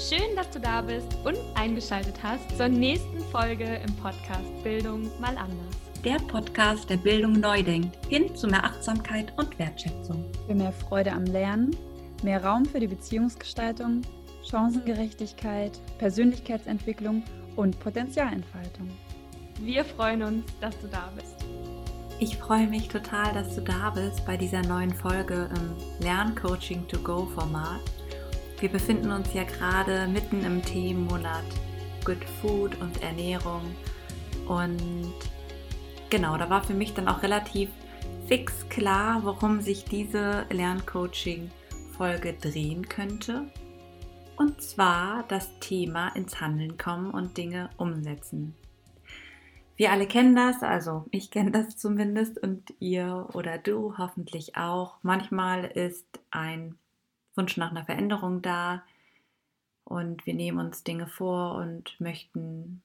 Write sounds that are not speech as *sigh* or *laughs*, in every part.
Schön, dass du da bist und eingeschaltet hast zur nächsten Folge im Podcast Bildung mal anders. Der Podcast, der Bildung neu denkt, hin zu mehr Achtsamkeit und Wertschätzung. Für mehr Freude am Lernen, mehr Raum für die Beziehungsgestaltung, Chancengerechtigkeit, Persönlichkeitsentwicklung und Potenzialentfaltung. Wir freuen uns, dass du da bist. Ich freue mich total, dass du da bist bei dieser neuen Folge im Lerncoaching to Go Format. Wir befinden uns ja gerade mitten im Themenmonat Good Food und Ernährung. Und genau, da war für mich dann auch relativ fix klar, warum sich diese Lerncoaching-Folge drehen könnte. Und zwar das Thema ins Handeln kommen und Dinge umsetzen. Wir alle kennen das, also ich kenne das zumindest und ihr oder du hoffentlich auch. Manchmal ist ein Wunsch nach einer Veränderung da und wir nehmen uns Dinge vor und möchten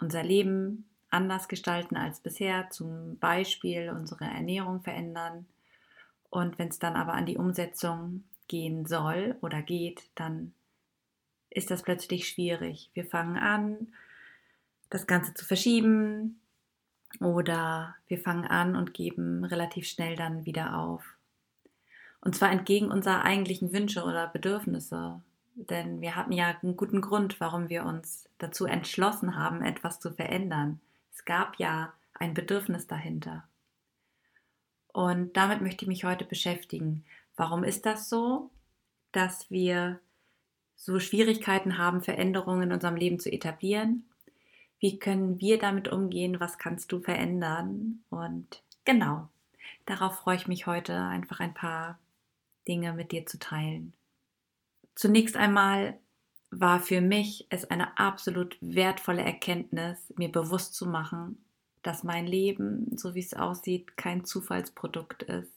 unser Leben anders gestalten als bisher, zum Beispiel unsere Ernährung verändern. Und wenn es dann aber an die Umsetzung gehen soll oder geht, dann ist das plötzlich schwierig. Wir fangen an, das Ganze zu verschieben oder wir fangen an und geben relativ schnell dann wieder auf. Und zwar entgegen unserer eigentlichen Wünsche oder Bedürfnisse. Denn wir hatten ja einen guten Grund, warum wir uns dazu entschlossen haben, etwas zu verändern. Es gab ja ein Bedürfnis dahinter. Und damit möchte ich mich heute beschäftigen. Warum ist das so, dass wir so Schwierigkeiten haben, Veränderungen in unserem Leben zu etablieren? Wie können wir damit umgehen? Was kannst du verändern? Und genau, darauf freue ich mich heute einfach ein paar Dinge mit dir zu teilen. Zunächst einmal war für mich es eine absolut wertvolle Erkenntnis, mir bewusst zu machen, dass mein Leben, so wie es aussieht, kein Zufallsprodukt ist.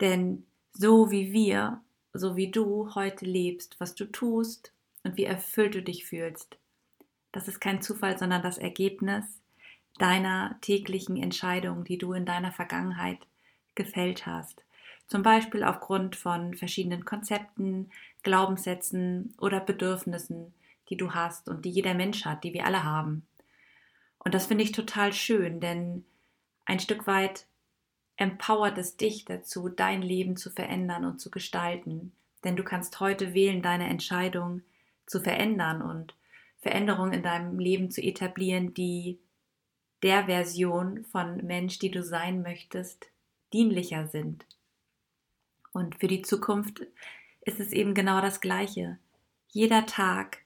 Denn so wie wir, so wie du heute lebst, was du tust und wie erfüllt du dich fühlst, das ist kein Zufall, sondern das Ergebnis deiner täglichen Entscheidungen, die du in deiner Vergangenheit gefällt hast. Zum Beispiel aufgrund von verschiedenen Konzepten, Glaubenssätzen oder Bedürfnissen, die du hast und die jeder Mensch hat, die wir alle haben. Und das finde ich total schön, denn ein Stück weit empowert es dich dazu, dein Leben zu verändern und zu gestalten. Denn du kannst heute wählen, deine Entscheidung zu verändern und Veränderungen in deinem Leben zu etablieren, die der Version von Mensch, die du sein möchtest, dienlicher sind. Und für die Zukunft ist es eben genau das Gleiche. Jeder Tag,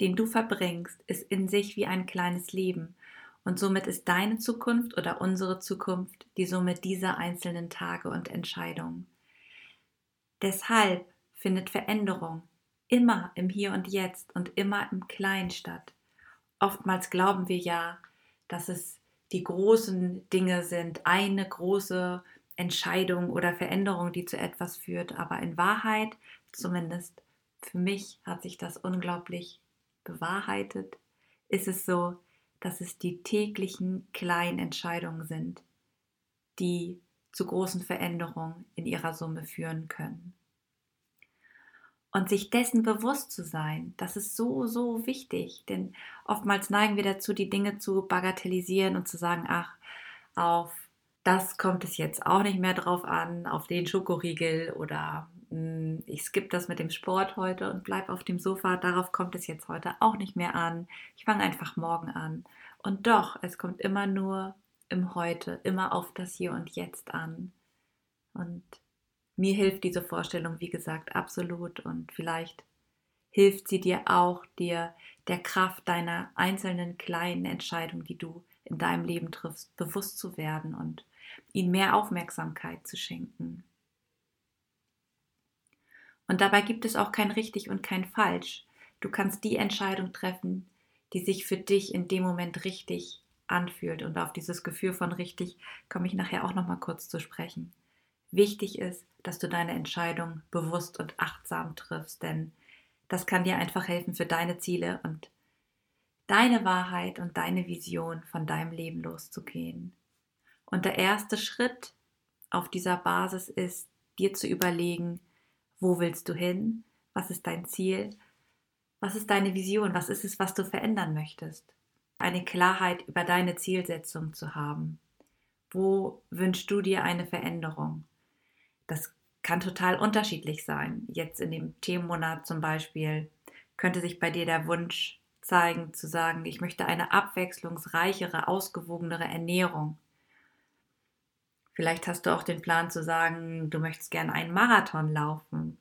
den du verbringst, ist in sich wie ein kleines Leben. Und somit ist deine Zukunft oder unsere Zukunft die Summe dieser einzelnen Tage und Entscheidungen. Deshalb findet Veränderung immer im Hier und Jetzt und immer im Kleinen statt. Oftmals glauben wir ja, dass es die großen Dinge sind, eine große Entscheidung oder Veränderung, die zu etwas führt. Aber in Wahrheit, zumindest für mich hat sich das unglaublich bewahrheitet, ist es so, dass es die täglichen kleinen Entscheidungen sind, die zu großen Veränderungen in ihrer Summe führen können. Und sich dessen bewusst zu sein, das ist so, so wichtig, denn oftmals neigen wir dazu, die Dinge zu bagatellisieren und zu sagen, ach, auf das kommt es jetzt auch nicht mehr drauf an, auf den Schokoriegel oder mh, hm, ich skippe das mit dem Sport heute und bleibe auf dem Sofa. Darauf kommt es jetzt heute auch nicht mehr an. Ich fange einfach morgen an. Und doch, es kommt immer nur im Heute, immer auf das Hier und Jetzt an. Und mir hilft diese Vorstellung, wie gesagt, absolut. Und vielleicht hilft sie dir auch, dir der Kraft deiner einzelnen kleinen Entscheidungen, die du in deinem Leben triffst, bewusst zu werden und ihnen mehr Aufmerksamkeit zu schenken. Und dabei gibt es auch kein richtig und kein falsch. Du kannst die Entscheidung treffen, die sich für dich in dem Moment richtig anfühlt. Und auf dieses Gefühl von richtig komme ich nachher auch noch mal kurz zu sprechen. Wichtig ist, dass du deine Entscheidung bewusst und achtsam triffst, denn das kann dir einfach helfen für deine Ziele und deine Wahrheit und deine Vision von deinem Leben loszugehen. Und der erste Schritt auf dieser Basis ist, dir zu überlegen, wo willst du hin, was ist dein Ziel Was ist deine Vision? Was ist es, was du verändern möchtest? Eine Klarheit über deine Zielsetzung zu haben. Wo wünschst du dir eine Veränderung? Das kann total unterschiedlich sein. Jetzt in dem Themenmonat zum Beispiel könnte sich bei dir der Wunsch zeigen, zu sagen, ich möchte eine abwechslungsreichere, ausgewogenere Ernährung. Vielleicht hast du auch den Plan zu sagen, du möchtest gerne einen Marathon laufen.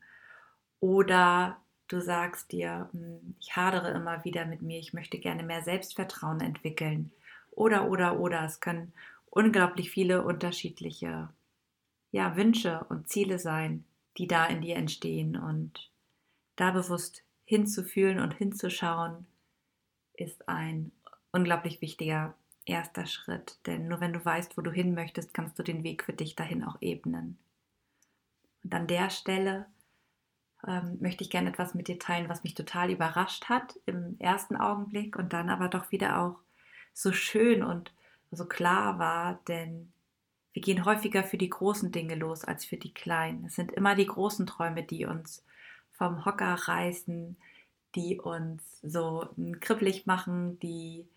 Oder du sagst dir, hm, ich hadere immer wieder mit mir, ich möchte gerne mehr Selbstvertrauen entwickeln. Oder, oder, oder. Es können unglaublich viele unterschiedliche ja, Wünsche und Ziele sein, die da in dir entstehen. Und da bewusst hinzufühlen und hinzuschauen, ist ein unglaublich wichtiger erster Schritt. Denn nur wenn du weißt, wo du hin möchtest, kannst du den Weg für dich dahin auch ebnen. Und an der Stelle ähm, möchte ich gerne etwas mit dir teilen, was mich total überrascht hat im ersten Augenblick und dann aber doch wieder auch so schön und so klar war, denn wir gehen häufiger für die großen Dinge los als für die kleinen. Es sind immer die großen Träume, die uns vom Hocker reißen, die uns so kribbelig machen, die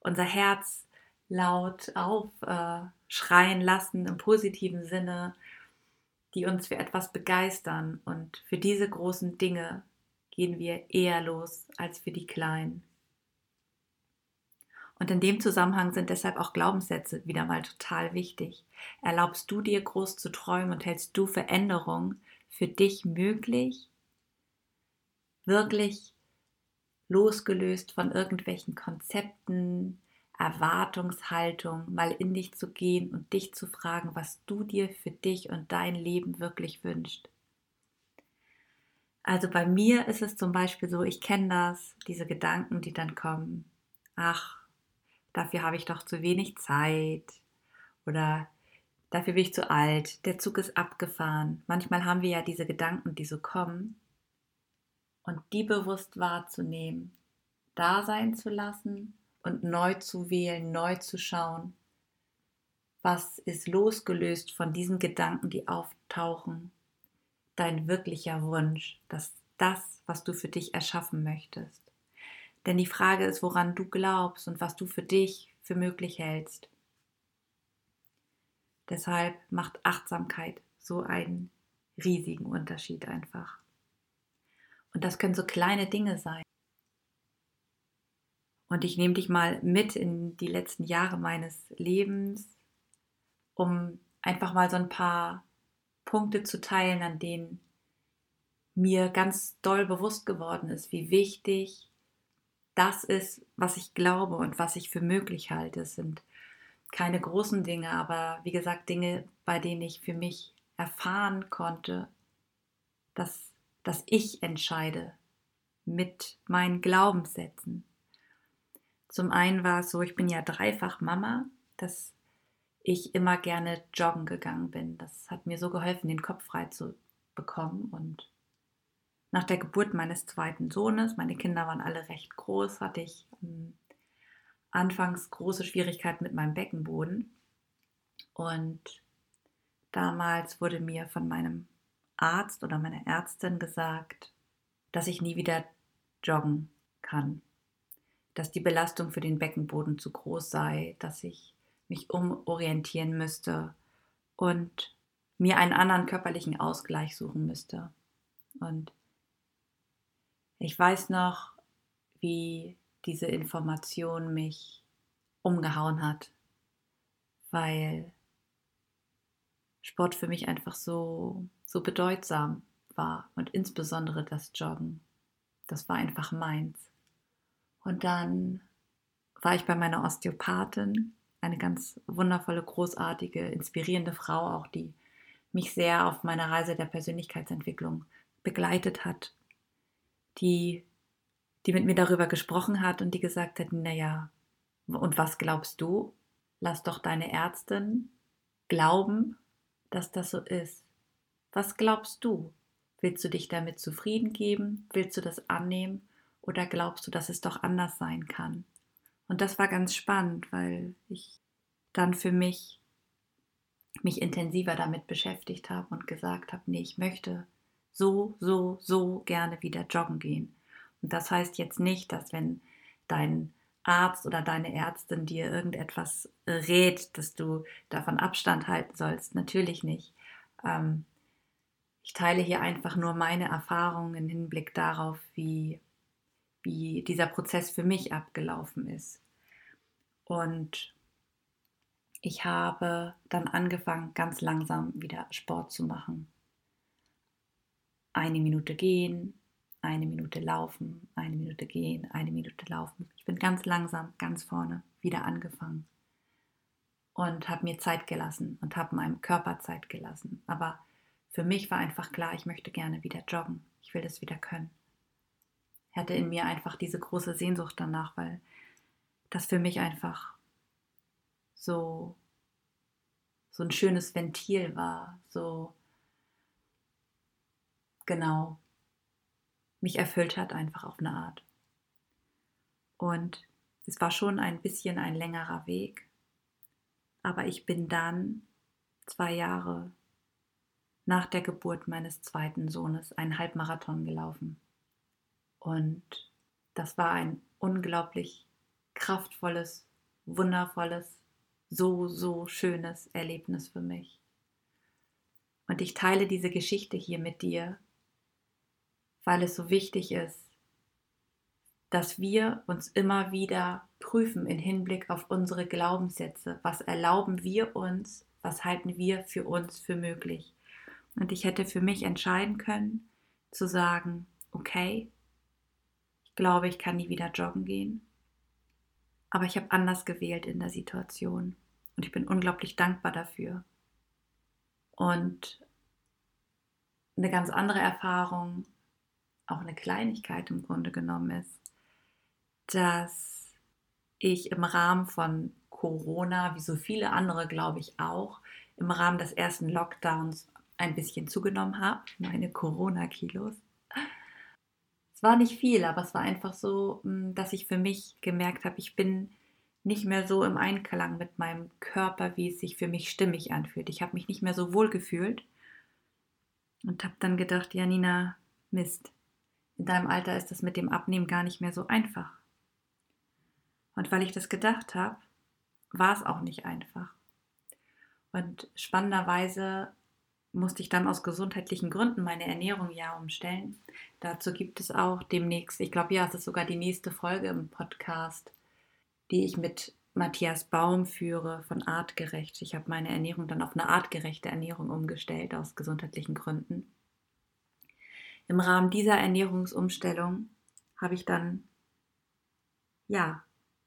unser Herz laut aufschreien äh, lassen im positiven Sinne, die uns für etwas begeistern. Und für diese großen Dinge gehen wir eher los als für die kleinen. Und in dem Zusammenhang sind deshalb auch Glaubenssätze wieder mal total wichtig. Erlaubst du dir groß zu träumen und hältst du Veränderung für dich möglich? wirklich losgelöst von irgendwelchen Konzepten, Erwartungshaltung, mal in dich zu gehen und dich zu fragen, was du dir für dich und dein Leben wirklich wünschst. Also bei mir ist es zum Beispiel so, ich kenne das, diese Gedanken, die dann kommen. Ach, dafür habe ich doch zu wenig Zeit oder dafür bin ich zu alt, der Zug ist abgefahren. Manchmal haben wir ja diese Gedanken, die so kommen und die bewusst wahrzunehmen, da sein zu lassen und neu zu wählen, neu zu schauen, was ist losgelöst von diesen Gedanken, die auftauchen, dein wirklicher Wunsch, dass das, was du für dich erschaffen möchtest. Denn die Frage ist, woran du glaubst und was du für dich für möglich hältst. Deshalb macht Achtsamkeit so einen riesigen Unterschied einfach. Und das können so kleine Dinge sein. Und ich nehme dich mal mit in die letzten Jahre meines Lebens, um einfach mal so ein paar Punkte zu teilen, an denen mir ganz doll bewusst geworden ist, wie wichtig das ist, was ich glaube und was ich für möglich halte. Es sind keine großen Dinge, aber wie gesagt, Dinge, bei denen ich für mich erfahren konnte, dass dass ich entscheide mit meinen Glaubenssätzen. Zum einen war es so, ich bin ja dreifach Mama, dass ich immer gerne joggen gegangen bin. Das hat mir so geholfen, den Kopf frei zu bekommen. Und nach der Geburt meines zweiten Sohnes, meine Kinder waren alle recht groß, hatte ich ähm, anfangs große Schwierigkeiten mit meinem Beckenboden. Und damals wurde mir von meinem Arzt oder meiner Ärztin gesagt, dass ich nie wieder joggen kann, dass die Belastung für den Beckenboden zu groß sei, dass ich mich umorientieren müsste und mir einen anderen körperlichen Ausgleich suchen müsste. Und ich weiß noch, wie diese Information mich umgehauen hat, weil Sport für mich einfach so so bedeutsam war und insbesondere das Joggen. Das war einfach meins. Und dann war ich bei meiner Osteopathin, eine ganz wundervolle, großartige, inspirierende Frau, auch die mich sehr auf meiner Reise der Persönlichkeitsentwicklung begleitet hat, die, die mit mir darüber gesprochen hat und die gesagt hat, naja, und was glaubst du? Lass doch deine Ärztin glauben, dass das so ist. Was glaubst du? Willst du dich damit zufrieden geben? Willst du das annehmen? Oder glaubst du, dass es doch anders sein kann? Und das war ganz spannend, weil ich dann für mich mich intensiver damit beschäftigt habe und gesagt habe, nee, ich möchte so, so, so gerne wieder joggen gehen. Und das heißt jetzt nicht, dass wenn dein Arzt oder deine Ärztin dir irgendetwas rät, dass du davon Abstand halten sollst. Natürlich nicht. Ähm, ich teile hier einfach nur meine Erfahrungen im Hinblick darauf, wie, wie dieser Prozess für mich abgelaufen ist. Und ich habe dann angefangen, ganz langsam wieder Sport zu machen. Eine Minute gehen, eine Minute laufen, eine Minute gehen, eine Minute laufen. Ich bin ganz langsam, ganz vorne wieder angefangen und habe mir Zeit gelassen und habe meinem Körper Zeit gelassen. Aber für mich war einfach klar, ich möchte gerne wieder joggen. Ich will das wieder können. Hatte in mir einfach diese große Sehnsucht danach, weil das für mich einfach so so ein schönes Ventil war, so genau mich erfüllt hat, einfach auf eine Art. Und es war schon ein bisschen ein längerer Weg, aber ich bin dann zwei Jahre nach der Geburt meines zweiten Sohnes einen Halbmarathon gelaufen. Und das war ein unglaublich kraftvolles, wundervolles, so, so schönes Erlebnis für mich. Und ich teile diese Geschichte hier mit dir, weil es so wichtig ist, dass wir uns immer wieder prüfen in Hinblick auf unsere Glaubenssätze. Was erlauben wir uns? Was halten wir für uns für möglich? Und ich hätte für mich entscheiden können, zu sagen, okay, glaube, ich kann nie wieder joggen gehen. Aber ich habe anders gewählt in der Situation. Und ich bin unglaublich dankbar dafür. Und eine ganz andere Erfahrung auch eine Kleinigkeit im Grunde genommen ist, dass ich im Rahmen von Corona, wie so viele andere, glaube ich auch, im Rahmen des ersten Lockdowns ein bisschen zugenommen habe, meine Corona-Kilos. Es war nicht viel, aber es war einfach so, hm, dass ich für mich gemerkt habe, ich bin nicht mehr so im Einklang mit meinem Körper, wie es sich für mich stimmig anfühlt. Ich habe mich nicht mehr so wohl gefühlt und habe dann gedacht, Janina, Mist, in deinem Alter ist das mit dem Abnehmen gar nicht mehr so einfach. Und weil ich das gedacht habe, war es auch nicht einfach. Und spannenderweise musste ich dann aus gesundheitlichen Gründen meine Ernährung ja umstellen. Dazu gibt es auch demnächst, ich glaube ja, es ist sogar die nächste Folge im Podcast, die ich mit Matthias Baum führe von Artgerecht. Ich habe meine Ernährung dann auf eine artgerechte Ernährung umgestellt aus gesundheitlichen Gründen. Im Rahmen dieser Ernährungsumstellung habe ich dann, ja,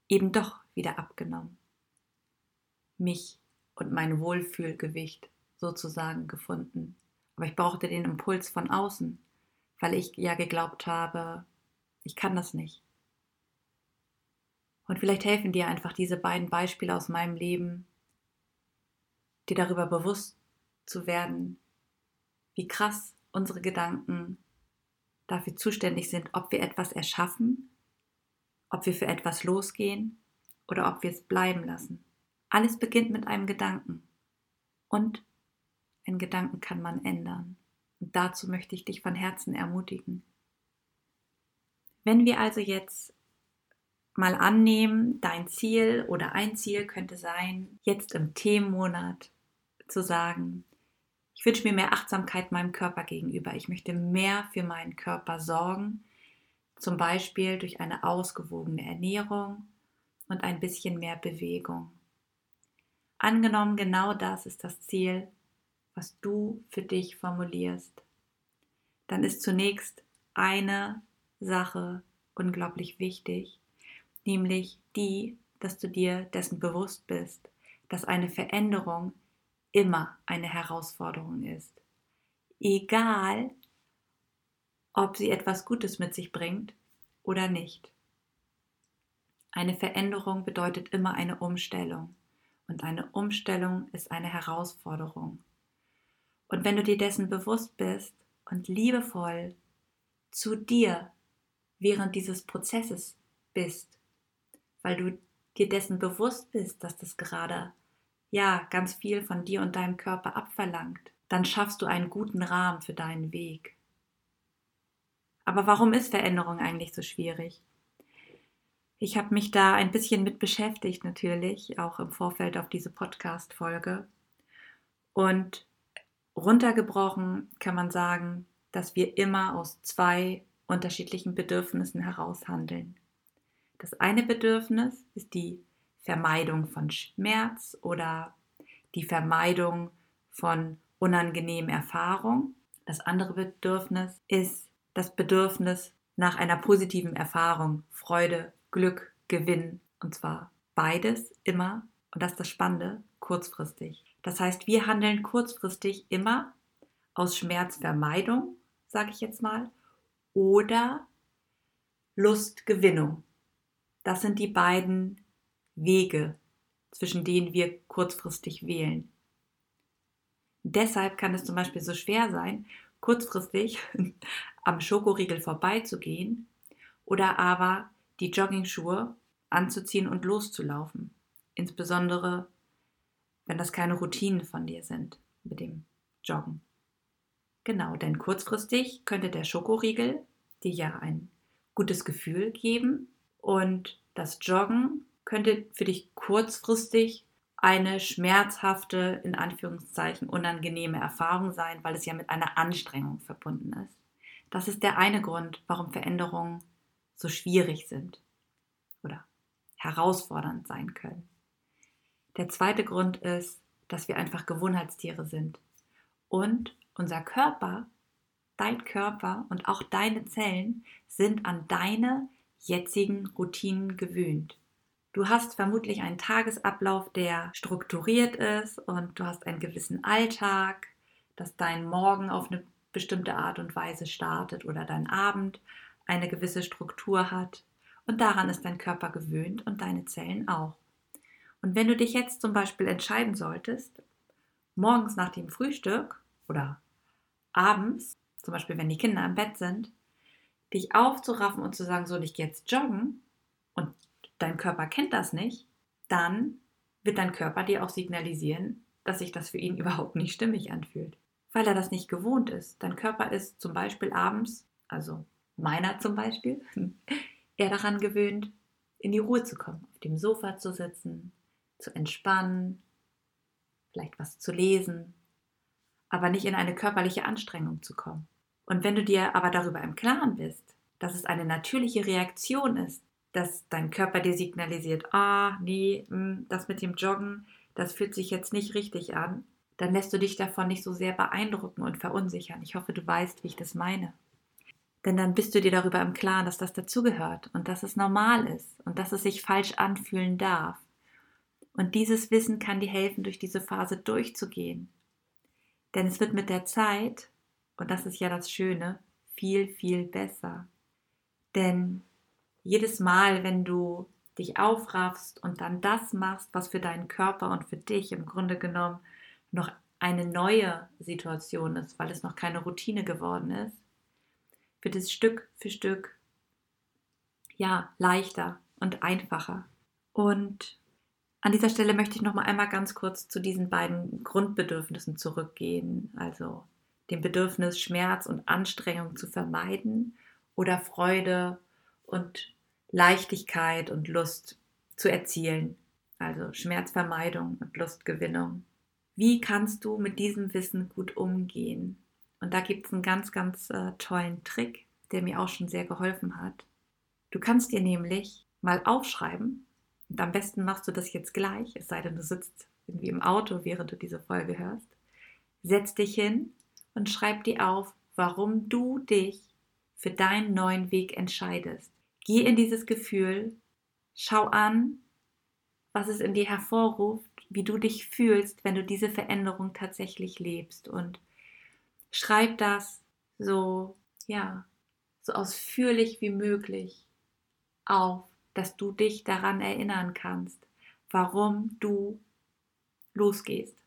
eben doch wieder abgenommen. Mich und mein Wohlfühlgewicht sozusagen gefunden. Aber ich brauchte den Impuls von außen, weil ich ja geglaubt habe, ich kann das nicht. Und vielleicht helfen dir einfach diese beiden Beispiele aus meinem Leben, dir darüber bewusst zu werden, wie krass unsere Gedanken dafür zuständig sind, ob wir etwas erschaffen, ob wir für etwas losgehen oder ob wir es bleiben lassen. Alles beginnt mit einem Gedanken. Und einen Gedanken kann man ändern. Und dazu möchte ich dich von Herzen ermutigen. Wenn wir also jetzt mal annehmen, dein Ziel oder ein Ziel könnte sein, jetzt im Themenmonat zu sagen, ich wünsche mir mehr Achtsamkeit meinem Körper gegenüber. Ich möchte mehr für meinen Körper sorgen, zum Beispiel durch eine ausgewogene Ernährung und ein bisschen mehr Bewegung. Angenommen, genau das ist das Ziel, was du für dich formulierst. Dann ist zunächst eine Sache unglaublich wichtig, nämlich die, dass du dir dessen bewusst bist, dass eine Veränderung immer eine Herausforderung ist. Egal, ob sie etwas Gutes mit sich bringt oder nicht. Eine Veränderung bedeutet immer eine Umstellung und eine Umstellung ist eine Herausforderung. Und wenn du dir dessen bewusst bist und liebevoll zu dir während dieses Prozesses bist, weil du dir dessen bewusst bist, dass das gerade ja, ganz viel von dir und deinem Körper abverlangt, dann schaffst du einen guten Rahmen für deinen Weg. Aber warum ist Veränderung eigentlich so schwierig? Ich habe mich da ein bisschen mit beschäftigt, natürlich, auch im Vorfeld auf diese Podcast-Folge. Und runtergebrochen kann man sagen, dass wir immer aus zwei unterschiedlichen Bedürfnissen heraus handeln. Das eine Bedürfnis ist die Vermeidung von Schmerz oder die Vermeidung von unangenehmen Erfahrungen. Das andere Bedürfnis ist das Bedürfnis nach einer positiven Erfahrung, Freude, Glück, Gewinn. Und zwar beides immer, und das ist das Spannende, kurzfristig. Das heißt, wir handeln kurzfristig immer aus Schmerzvermeidung, sage ich jetzt mal, oder Lustgewinnung. Das sind die beiden Wege, zwischen denen wir kurzfristig wählen. Deshalb kann es zum Beispiel so schwer sein, kurzfristig *laughs* am Schokoriegel vorbeizugehen oder aber die Joggingschuhe anzuziehen und loszulaufen. Insbesondere, wenn das keine Routinen von dir sind mit dem Joggen. Genau, denn kurzfristig könnte der Schokoriegel dir ja ein gutes Gefühl geben und das Joggen könnte für dich kurzfristig eine schmerzhafte, in Anführungszeichen unangenehme Erfahrung sein, weil es ja mit einer Anstrengung verbunden ist. Das ist der eine Grund, warum Veränderungen so schwierig sind oder herausfordernd sein können. Der zweite Grund ist, dass wir einfach Gewohnheitstiere sind und unser Körper, dein Körper und auch deine Zellen sind an deine jetzigen Routinen gewöhnt. Du hast vermutlich einen Tagesablauf, der strukturiert ist und du hast einen gewissen Alltag, dass dein Morgen auf eine bestimmte Art und Weise startet oder dein Abend eine gewisse Struktur hat. Und daran ist dein Körper gewöhnt und deine Zellen auch. Und wenn du dich jetzt zum Beispiel entscheiden solltest, morgens nach dem Frühstück oder abends, zum Beispiel wenn die Kinder im Bett sind, dich aufzuraffen und zu sagen, so, ich gehe jetzt joggen und dein Körper kennt das nicht, dann wird dein Körper dir auch signalisieren, dass sich das für ihn *laughs* überhaupt nicht stimmig anfühlt, weil er das nicht gewohnt ist. Dein Körper ist zum Beispiel abends, also meiner zum Beispiel, *laughs* eher daran gewöhnt, in die Ruhe zu kommen, auf dem Sofa zu sitzen, zu entspannen, vielleicht was zu lesen, aber nicht in eine körperliche Anstrengung zu kommen. Und wenn du dir aber darüber im Klaren bist, dass es eine natürliche Reaktion ist, dass dein Körper dir signalisiert, ah, nee, hm, das mit dem Joggen, das fühlt sich jetzt nicht richtig an, dann lässt du dich davon nicht so sehr beeindrucken und verunsichern. Ich hoffe, du weißt, wie ich das meine. Denn dann bist du dir darüber im Klaren, dass das dazugehört und dass es normal ist und dass es sich falsch anfühlen darf. Und dieses Wissen kann dir helfen, durch diese Phase durchzugehen. Denn es wird mit der Zeit, und das ist ja das Schöne, viel, viel besser. Denn jedes Mal, wenn du dich aufraffst und dann das machst, was für deinen Körper und für dich im Grunde genommen noch eine neue Situation ist, weil es noch keine Routine geworden ist, wird es Stück für Stück ja leichter und einfacher. Und an dieser Stelle möchte ich noch mal einmal ganz kurz zu diesen beiden Grundbedürfnissen zurückgehen, also dem Bedürfnis Schmerz und Anstrengung zu vermeiden oder Freude und Leichtigkeit und Lust zu erzielen, also Schmerzvermeidung und Lustgewinnung. Wie kannst du mit diesem Wissen gut umgehen? Und da gibt es einen ganz, ganz äh, tollen Trick, der mir auch schon sehr geholfen hat. Du kannst dir nämlich mal aufschreiben, und am besten machst du das jetzt gleich, es sei denn, du sitzt irgendwie im Auto, während du diese Folge hörst. Setz dich hin und schreib dir auf, warum du dich für deinen neuen Weg entscheidest. Geh in dieses Gefühl, schau an, was es in dir hervorruft, wie du dich fühlst, wenn du diese Veränderung tatsächlich lebst und schreib das so, ja, so ausführlich wie möglich auf, dass du dich daran erinnern kannst, warum du losgehst.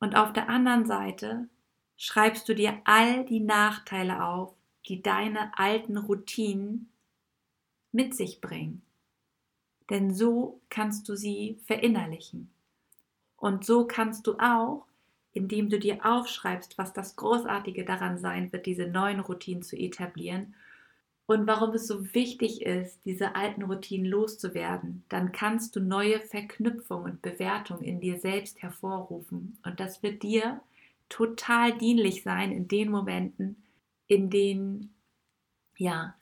Und auf der anderen Seite schreibst du dir all die Nachteile auf, die deine alten Routinen mit sich bringen. Denn so kannst du sie verinnerlichen. Und so kannst du auch indem du dir aufschreibst, was das Großartige daran sein wird, diese neuen Routinen zu etablieren und warum es so wichtig ist, diese alten Routinen loszuwerden, dann kannst du neue Verknüpfungen und Bewertungen in dir selbst hervorrufen. Und das wird dir total dienlich sein in den Momenten, in denen ja,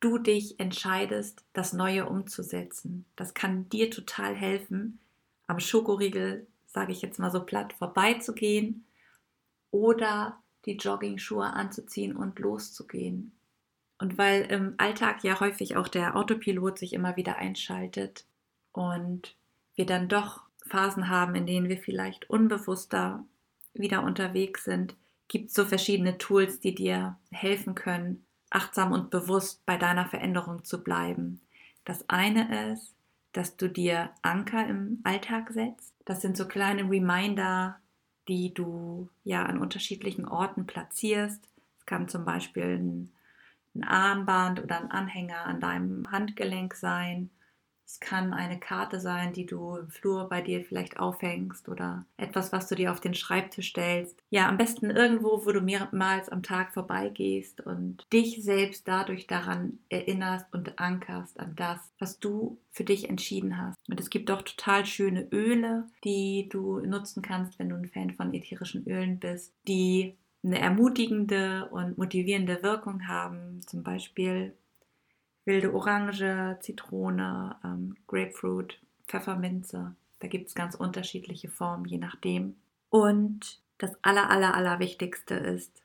du dich entscheidest, das Neue umzusetzen. Das kann dir total helfen, am Schokoriegel, sage ich jetzt mal so platt, vorbeizugehen oder die Jogging-Schuhe anzuziehen und loszugehen. Und weil im Alltag ja häufig auch der Autopilot sich immer wieder einschaltet und wir dann doch Phasen haben, in denen wir vielleicht unbewusster wieder unterwegs sind, gibt es so verschiedene Tools, die dir helfen können, achtsam und bewusst bei deiner Veränderung zu bleiben. Das eine ist, dass du dir Anker im Alltag setzt. Das sind so kleine Reminder, die du ja an unterschiedlichen Orten platzierst. Es kann zum Beispiel ein ein Armband oder ein Anhänger an deinem Handgelenk sein. Es kann eine Karte sein, die du im Flur bei dir vielleicht aufhängst oder etwas, was du dir auf den Schreibtisch stellst. Ja, am besten irgendwo, wo du mehrmals am Tag vorbeigehst und dich selbst dadurch daran erinnerst und ankerst an das, was du für dich entschieden hast. Und es gibt auch total schöne Öle, die du nutzen kannst, wenn du ein Fan von ätherischen Ölen bist, die eine ermutigende und motivierende Wirkung haben. Zum Beispiel wilde Orange, Zitrone, ähm, Grapefruit, Pfefferminze. Da gibt es ganz unterschiedliche Formen, je nachdem. Und das aller, aller, aller Wichtigste ist,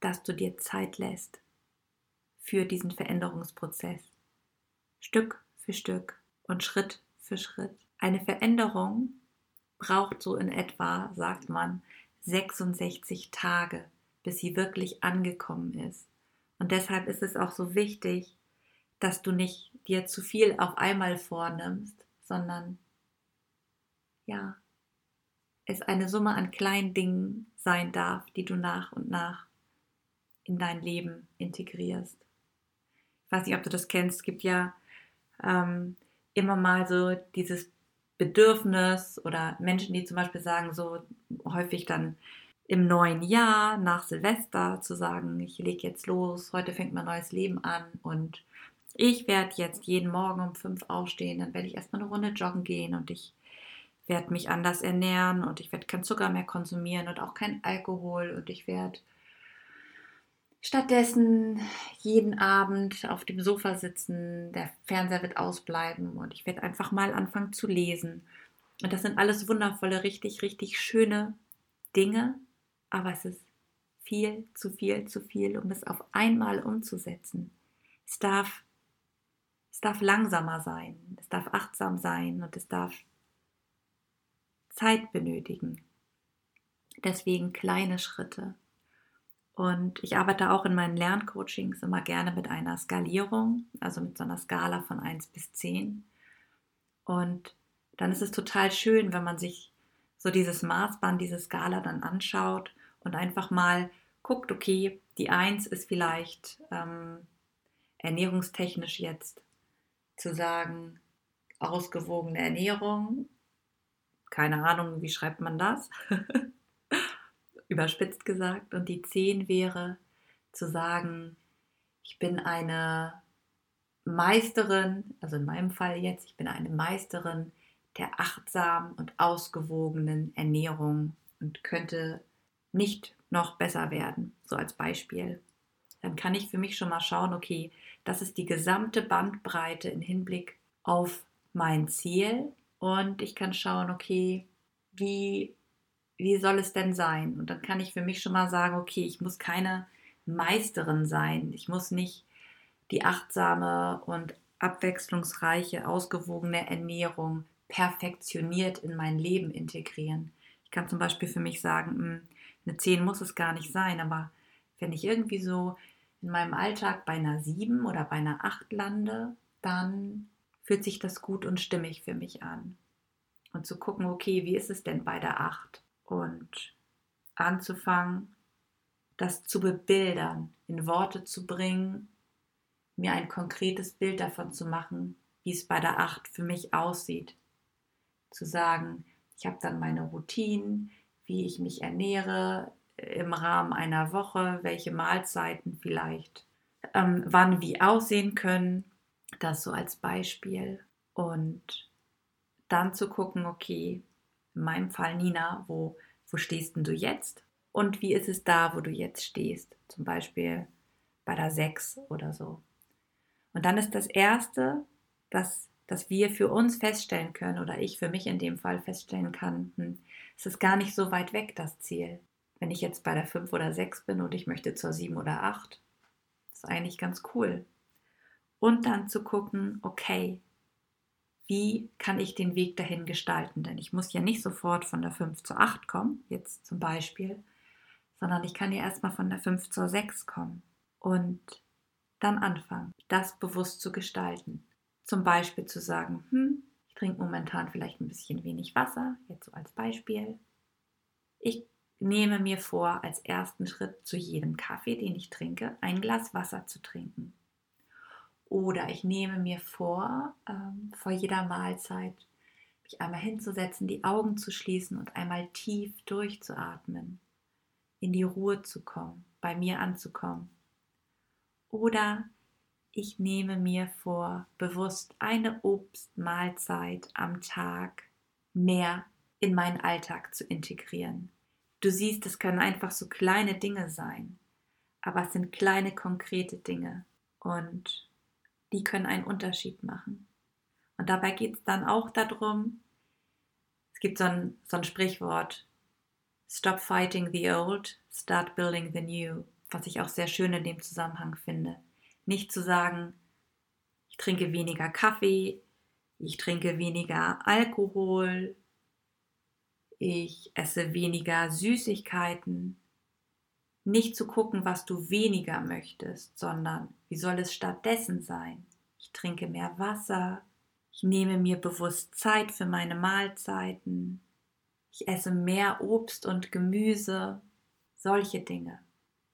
dass du dir Zeit lässt für diesen Veränderungsprozess. Stück für Stück und Schritt für Schritt. Eine Veränderung braucht so in etwa, sagt man, 66 Tage, bis sie wirklich angekommen ist. Und deshalb ist es auch so wichtig, dass du nicht dir zu viel auf einmal vornimmst, sondern ja, es eine Summe an kleinen Dingen sein darf, die du nach und nach in dein Leben integrierst. Ich weiß nicht, ob du das kennst, es gibt ja ähm, immer mal so dieses Bedürfnis oder Menschen, die zum Beispiel sagen, so häufig dann im neuen Jahr nach Silvester zu sagen, ich lege jetzt los, heute fängt mein neues Leben an und ich werde jetzt jeden Morgen um fünf aufstehen, dann werde ich erstmal eine Runde joggen gehen und ich werde mich anders ernähren und ich werde keinen Zucker mehr konsumieren und auch keinen Alkohol und ich werde Stattdessen jeden Abend auf dem Sofa sitzen, der Fernseher wird ausbleiben und ich werde einfach mal anfangen zu lesen. Und das sind alles wundervolle, richtig, richtig schöne Dinge, aber es ist viel, zu viel, zu viel, um es auf einmal umzusetzen. Es darf, es darf langsamer sein, es darf achtsam sein und es darf Zeit benötigen. Deswegen kleine Schritte. Und ich arbeite auch in meinen Lerncoachings immer gerne mit einer Skalierung, also mit so einer Skala von 1 bis 10. Und dann ist es total schön, wenn man sich so dieses Maßband, diese Skala dann anschaut und einfach mal guckt, okay, die 1 ist vielleicht ähm, ernährungstechnisch jetzt zu sagen, ausgewogene Ernährung. Keine Ahnung, wie schreibt man das? *laughs* überspitzt gesagt. Und die 10 wäre zu sagen, ich bin eine Meisterin, also in meinem Fall jetzt, ich bin eine Meisterin der achtsamen und ausgewogenen Ernährung und könnte nicht noch besser werden, so als Beispiel. Dann kann ich für mich schon mal schauen, okay, das ist die gesamte Bandbreite im Hinblick auf mein Ziel und ich kann schauen, okay, wie wie soll es denn sein? Und dann kann ich für mich schon mal sagen, okay, ich muss keine Meisterin sein. Ich muss nicht die achtsame und abwechslungsreiche, ausgewogene Ernährung perfektioniert in mein Leben integrieren. Ich kann zum Beispiel für mich sagen, hm, eine 10 muss es gar nicht sein, aber wenn ich irgendwie so in meinem Alltag bei einer 7 oder bei einer 8 lande, dann fühlt sich das gut und stimmig für mich an. Und zu gucken, okay, wie ist es denn bei der 8? Und anzufangen, das zu bebildern, in Worte zu bringen, mir ein konkretes Bild davon zu machen, wie es bei der Acht für mich aussieht. Zu sagen, ich habe dann meine Routinen, wie ich mich ernähre im Rahmen einer Woche, welche Mahlzeiten vielleicht ähm, wann wie aussehen können. Das so als Beispiel. Und dann zu gucken, okay, in meinem Fall Nina, wo, wo stehst denn du jetzt? Und wie ist es da, wo du jetzt stehst? Zum Beispiel bei der 6 oder so. Und dann ist das Erste, dass, dass wir für uns feststellen können, oder ich für mich in dem Fall feststellen kann, hm, es ist gar nicht so weit weg, das Ziel. Wenn ich jetzt bei der 5 oder 6 bin und ich möchte zur 7 oder 8, ist eigentlich ganz cool. Und dann zu gucken, okay, wie kann ich den Weg dahin gestalten? Denn ich muss ja nicht sofort von der 5 zur 8 kommen, jetzt zum Beispiel, sondern ich kann ja erstmal von der 5 zur 6 kommen und dann anfangen, das bewusst zu gestalten. Zum Beispiel zu sagen, hm, ich trinke momentan vielleicht ein bisschen wenig Wasser, jetzt so als Beispiel. Ich nehme mir vor, als ersten Schritt zu jedem Kaffee, den ich trinke, ein Glas Wasser zu trinken. Oder ich nehme mir vor, ähm, vor jeder Mahlzeit mich einmal hinzusetzen, die Augen zu schließen und einmal tief durchzuatmen, in die Ruhe zu kommen, bei mir anzukommen. Oder ich nehme mir vor, bewusst eine Obstmahlzeit am Tag mehr in meinen Alltag zu integrieren. Du siehst, es können einfach so kleine Dinge sein, aber es sind kleine konkrete Dinge und die können einen Unterschied machen. Und dabei geht es dann auch darum, es gibt so ein, so ein Sprichwort, Stop fighting the old, start building the new, was ich auch sehr schön in dem Zusammenhang finde. Nicht zu sagen, ich trinke weniger Kaffee, ich trinke weniger Alkohol, ich esse weniger Süßigkeiten. Nicht zu gucken, was du weniger möchtest, sondern wie soll es stattdessen sein? Ich trinke mehr Wasser, ich nehme mir bewusst Zeit für meine Mahlzeiten, ich esse mehr Obst und Gemüse, solche Dinge.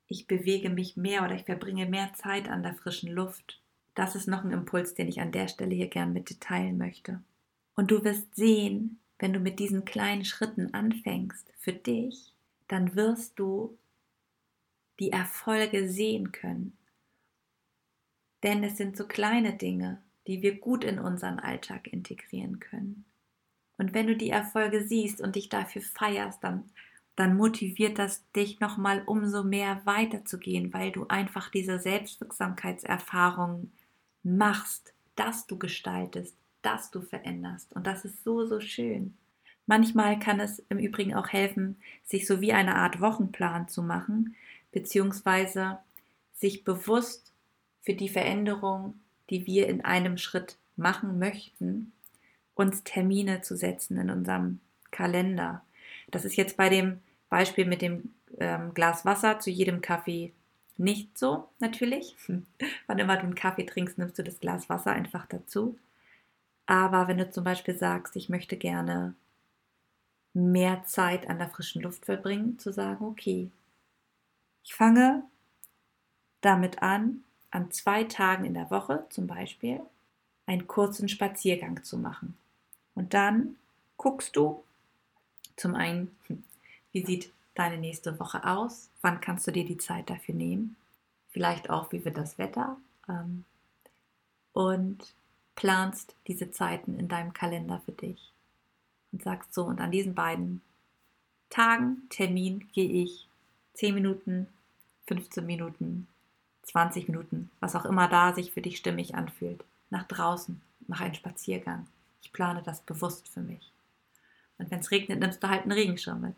Ich bewege mich mehr oder ich verbringe mehr Zeit an der frischen Luft. Das ist noch ein Impuls, den ich an der Stelle hier gern mit dir teilen möchte. Und du wirst sehen, wenn du mit diesen kleinen Schritten anfängst für dich, dann wirst du die Erfolge sehen können. Denn es sind so kleine Dinge, die wir gut in unseren Alltag integrieren können. Und wenn du die Erfolge siehst und dich dafür feierst, dann, dann motiviert das dich nochmal umso mehr weiterzugehen, weil du einfach diese Selbstwirksamkeitserfahrung machst, dass du gestaltest, dass du veränderst. Und das ist so, so schön. Manchmal kann es im Übrigen auch helfen, sich so wie eine Art Wochenplan zu machen, beziehungsweise sich bewusst für die Veränderung, die wir in einem Schritt machen möchten, uns Termine zu setzen in unserem Kalender. Das ist jetzt bei dem Beispiel mit dem ähm, Glas Wasser zu jedem Kaffee nicht so, natürlich. *laughs* Wann immer du einen Kaffee trinkst, nimmst du das Glas Wasser einfach dazu. Aber wenn du zum Beispiel sagst, ich möchte gerne mehr Zeit an der frischen Luft verbringen, zu sagen, okay, ich fange damit an, an zwei Tagen in der Woche zum Beispiel einen kurzen Spaziergang zu machen. Und dann guckst du zum einen, wie sieht deine nächste Woche aus, wann kannst du dir die Zeit dafür nehmen, vielleicht auch, wie wird das Wetter? Ähm, und planst diese Zeiten in deinem Kalender für dich. Und sagst so, und an diesen beiden Tagen, Termin, gehe ich 10 Minuten, 15 Minuten, 20 Minuten, was auch immer da sich für dich stimmig anfühlt, nach draußen, mache einen Spaziergang. Ich plane das bewusst für mich. Und wenn es regnet, nimmst du halt einen Regenschirm mit.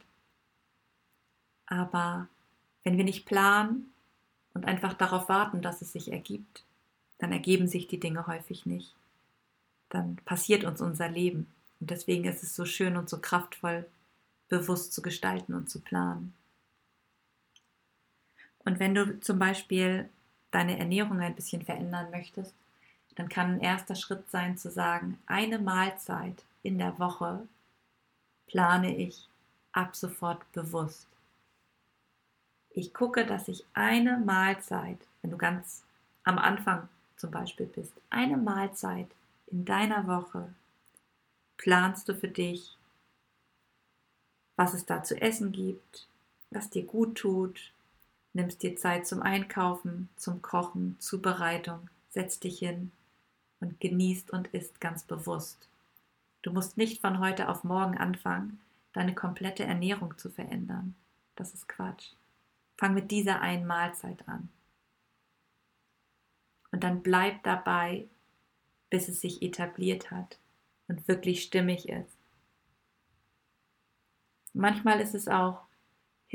Aber wenn wir nicht planen und einfach darauf warten, dass es sich ergibt, dann ergeben sich die Dinge häufig nicht dann passiert uns unser Leben. Und deswegen ist es so schön und so kraftvoll, bewusst zu gestalten und zu planen. Und wenn du zum Beispiel deine Ernährung ein bisschen verändern möchtest, dann kann ein erster Schritt sein zu sagen, eine Mahlzeit in der Woche plane ich ab sofort bewusst. Ich gucke, dass ich eine Mahlzeit, wenn du ganz am Anfang zum Beispiel bist, eine Mahlzeit in deiner Woche planst du für dich was es da zu essen gibt, was dir gut tut, nimmst dir Zeit zum Einkaufen, zum Kochen, Zubereitung, setzt dich hin und genießt und isst ganz bewusst. Du musst nicht von heute auf morgen anfangen, deine komplette Ernährung zu verändern. Das ist Quatsch. Fang mit dieser einen Mahlzeit an. Und dann bleib dabei, bis es sich etabliert hat und wirklich stimmig ist. Manchmal ist es auch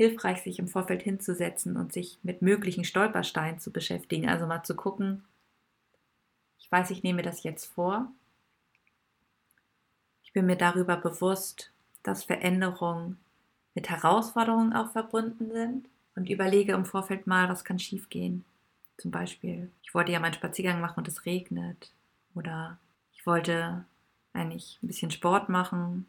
hilfreich, sich im Vorfeld hinzusetzen und sich mit möglichen Stolpersteinen zu beschäftigen. Also mal zu gucken, ich weiß, ich nehme das jetzt vor. Ich bin mir darüber bewusst, dass Veränderungen mit Herausforderungen auch verbunden sind und überlege im Vorfeld mal, was kann schiefgehen. Zum Beispiel, ich wollte ja meinen Spaziergang machen und es regnet. Oder ich wollte eigentlich ein bisschen Sport machen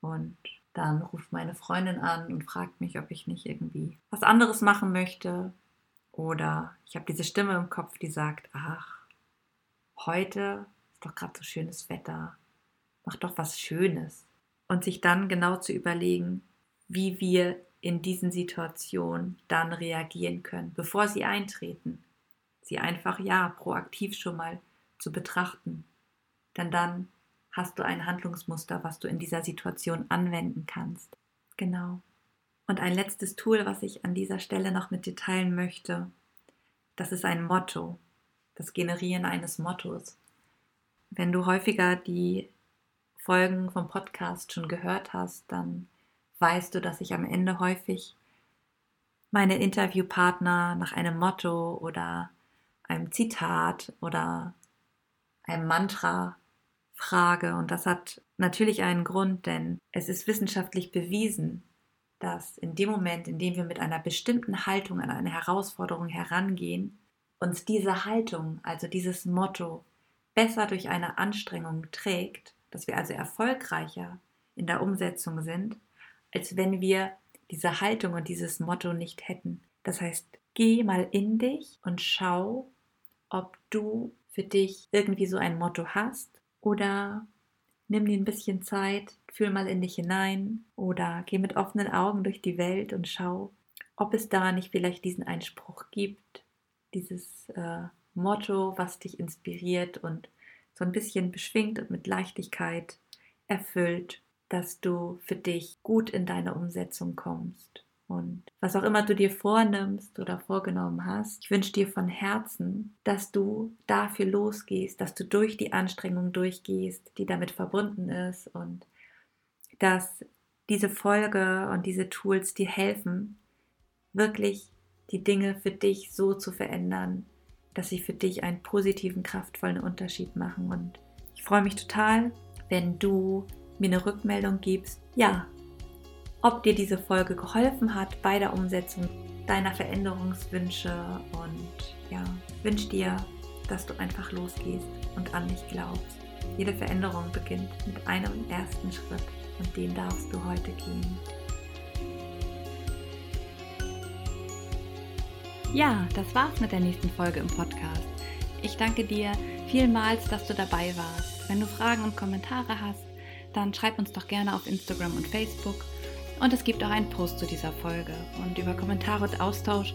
und dann ruft meine Freundin an und fragt mich, ob ich nicht irgendwie was anderes machen möchte. Oder ich habe diese Stimme im Kopf, die sagt, ach, heute ist doch gerade so schönes Wetter, mach doch was Schönes. Und sich dann genau zu überlegen, wie wir in diesen Situationen dann reagieren können, bevor sie eintreten. Sie einfach ja proaktiv schon mal zu betrachten. Denn dann hast du ein Handlungsmuster, was du in dieser Situation anwenden kannst. Genau. Und ein letztes Tool, was ich an dieser Stelle noch mit dir teilen möchte, das ist ein Motto, das Generieren eines Mottos. Wenn du häufiger die Folgen vom Podcast schon gehört hast, dann weißt du, dass ich am Ende häufig meine Interviewpartner nach einem Motto oder einem Zitat oder einem Mantra Frage. Und das hat natürlich einen Grund, denn es ist wissenschaftlich bewiesen, dass in dem Moment, in dem wir mit einer bestimmten Haltung an eine Herausforderung herangehen, uns diese Haltung, also dieses Motto, besser durch eine Anstrengung trägt, dass wir also erfolgreicher in der Umsetzung sind, als wenn wir diese Haltung und dieses Motto nicht hätten. Das heißt, geh mal in dich und schau, ob du für dich irgendwie so ein Motto hast oder nimm dir ein bisschen Zeit, fühl mal in dich hinein oder geh mit offenen Augen durch die Welt und schau, ob es da nicht vielleicht diesen Einspruch gibt, dieses äh, Motto, was dich inspiriert und so ein bisschen beschwingt und mit Leichtigkeit erfüllt, dass du für dich gut in deine Umsetzung kommst. Und was auch immer du dir vornimmst oder vorgenommen hast, ich wünsche dir von Herzen, dass du dafür losgehst, dass du durch die Anstrengung durchgehst, die damit verbunden ist und dass diese Folge und diese Tools dir helfen, wirklich die Dinge für dich so zu verändern, dass sie für dich einen positiven, kraftvollen Unterschied machen. Und ich freue mich total, wenn du mir eine Rückmeldung gibst. Ja, ob dir diese Folge geholfen hat bei der Umsetzung deiner Veränderungswünsche und ja, wünsche dir, dass du einfach losgehst und an dich glaubst. Jede Veränderung beginnt mit einem ersten Schritt und den darfst du heute gehen. Ja, das war's mit der nächsten Folge im Podcast. Ich danke dir vielmals, dass du dabei warst. Wenn du Fragen und Kommentare hast, dann schreib uns doch gerne auf Instagram und Facebook und es gibt auch einen Post zu dieser Folge. Und über Kommentare und Austausch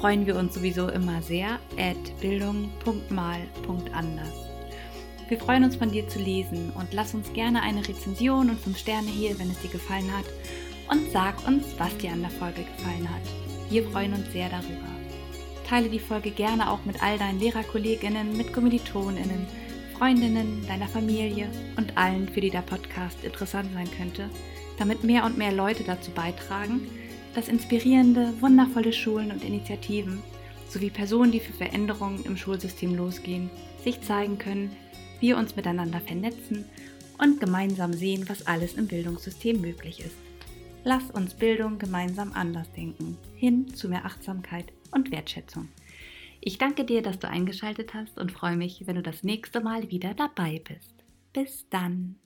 freuen wir uns sowieso immer sehr. at bildung.mal.anders. Wir freuen uns von dir zu lesen und lass uns gerne eine Rezension und 5 Sterne hier, wenn es dir gefallen hat. Und sag uns, was dir an der Folge gefallen hat. Wir freuen uns sehr darüber. Teile die Folge gerne auch mit all deinen Lehrerkolleginnen, mit KommilitonInnen, Freundinnen, deiner Familie und allen, für die der Podcast interessant sein könnte damit mehr und mehr Leute dazu beitragen, dass inspirierende, wundervolle Schulen und Initiativen sowie Personen, die für Veränderungen im Schulsystem losgehen, sich zeigen können, wir uns miteinander vernetzen und gemeinsam sehen, was alles im Bildungssystem möglich ist. Lass uns Bildung gemeinsam anders denken, hin zu mehr Achtsamkeit und Wertschätzung. Ich danke dir, dass du eingeschaltet hast und freue mich, wenn du das nächste Mal wieder dabei bist. Bis dann.